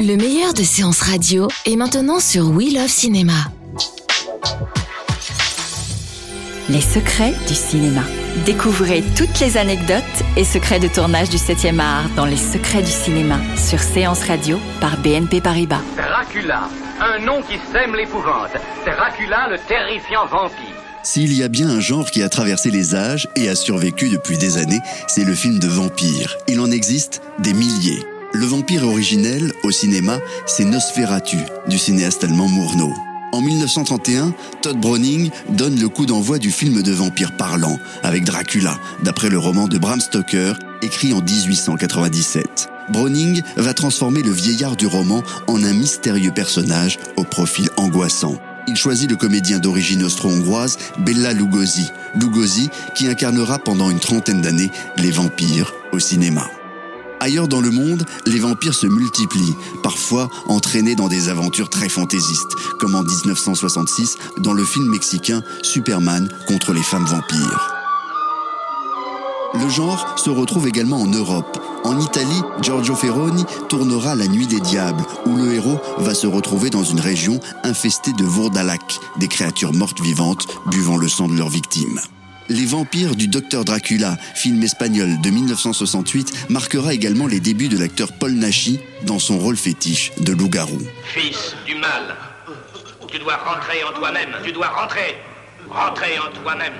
Le meilleur de séances radio est maintenant sur We Love Cinéma. Les secrets du cinéma. Découvrez toutes les anecdotes et secrets de tournage du 7e art dans Les secrets du cinéma sur Séance Radio par BNP Paribas. Dracula, un nom qui sème l'épouvante. Dracula, le terrifiant vampire. S'il y a bien un genre qui a traversé les âges et a survécu depuis des années, c'est le film de vampire. Il en existe des milliers. Le vampire originel, au cinéma, c'est Nosferatu, du cinéaste allemand Murnau. En 1931, Todd Browning donne le coup d'envoi du film de vampire parlant, avec Dracula, d'après le roman de Bram Stoker, écrit en 1897. Browning va transformer le vieillard du roman en un mystérieux personnage au profil angoissant. Il choisit le comédien d'origine austro-hongroise Bella Lugosi, Lugosi qui incarnera pendant une trentaine d'années les vampires au cinéma. Ailleurs dans le monde, les vampires se multiplient, parfois entraînés dans des aventures très fantaisistes, comme en 1966 dans le film mexicain Superman contre les femmes vampires. Le genre se retrouve également en Europe. En Italie, Giorgio Ferroni tournera La Nuit des Diables, où le héros va se retrouver dans une région infestée de Vourdalak, des créatures mortes vivantes buvant le sang de leurs victimes. Les vampires du docteur Dracula, film espagnol de 1968, marquera également les débuts de l'acteur Paul Naschy dans son rôle fétiche de loup-garou. Fils du mal, tu dois rentrer en toi-même. Tu dois rentrer. Rentrer en toi-même.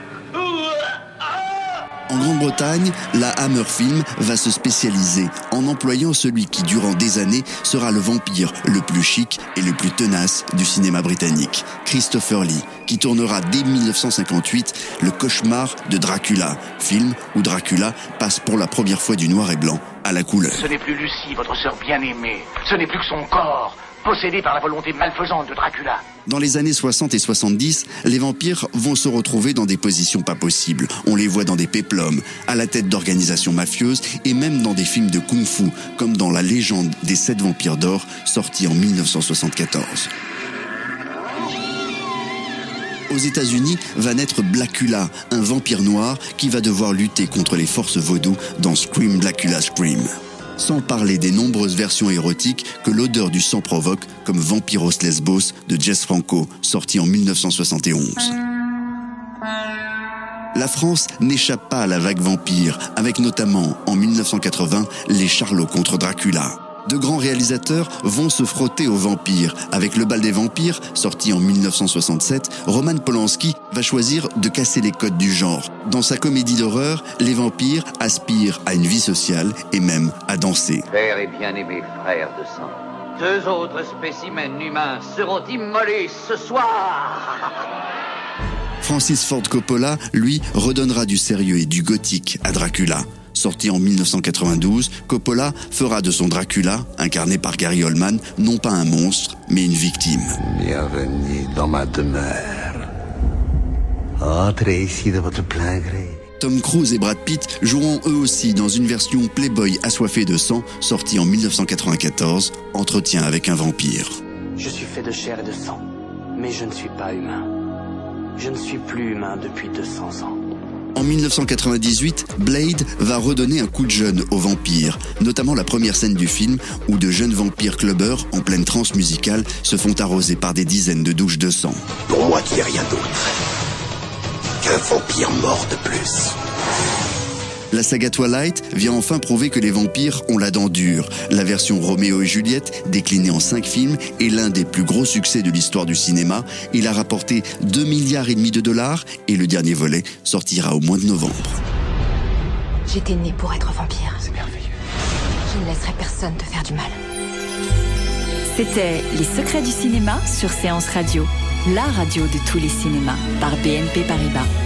En Grande-Bretagne, la Hammer Film va se spécialiser en employant celui qui, durant des années, sera le vampire le plus chic et le plus tenace du cinéma britannique, Christopher Lee, qui tournera dès 1958 Le cauchemar de Dracula, film où Dracula passe pour la première fois du noir et blanc à la couleur. Ce n'est plus Lucie, votre sœur bien-aimée. Ce n'est plus que son corps, possédé par la volonté malfaisante de Dracula. Dans les années 60 et 70, les vampires vont se retrouver dans des positions pas possibles. On les voit dans des péplums, à la tête d'organisations mafieuses et même dans des films de kung-fu, comme dans La légende des sept vampires d'or, sorti en 1974. Aux États-Unis va naître Blackula, un vampire noir qui va devoir lutter contre les forces vaudou dans Scream Blackula Scream. Sans parler des nombreuses versions érotiques que l'odeur du sang provoque, comme Vampiros Lesbos de Jess Franco, sorti en 1971. La France n'échappe pas à la vague vampire, avec notamment, en 1980, Les Charlots contre Dracula. De grands réalisateurs vont se frotter aux vampires. Avec Le Bal des Vampires, sorti en 1967, Roman Polanski va choisir de casser les codes du genre. Dans sa comédie d'horreur, les vampires aspirent à une vie sociale et même à danser. Père et bien-aimé frère de sang. Deux autres spécimens humains seront immolés ce soir. Francis Ford Coppola, lui, redonnera du sérieux et du gothique à Dracula. Sorti en 1992, Coppola fera de son Dracula, incarné par Gary Oldman, non pas un monstre, mais une victime. Bienvenue dans ma demeure. Entrez ici de votre plein gré. Tom Cruise et Brad Pitt joueront eux aussi dans une version Playboy assoiffée de sang, sortie en 1994, Entretien avec un vampire. Je suis fait de chair et de sang, mais je ne suis pas humain. Je ne suis plus humain depuis 200 ans. En 1998, Blade va redonner un coup de jeune aux vampires, notamment la première scène du film où de jeunes vampires clubbers en pleine transe musicale se font arroser par des dizaines de douches de sang. Pour moi qui n'ai rien d'autre qu'un vampire mort de plus. La saga Twilight vient enfin prouver que les vampires ont la dent dure. La version Roméo et Juliette, déclinée en cinq films, est l'un des plus gros succès de l'histoire du cinéma. Il a rapporté 2 milliards et demi de dollars et le dernier volet sortira au mois de novembre. J'étais né pour être vampire. C'est merveilleux. Je ne laisserai personne te faire du mal. C'était Les secrets du cinéma sur Séance Radio, la radio de tous les cinémas par BNP Paribas.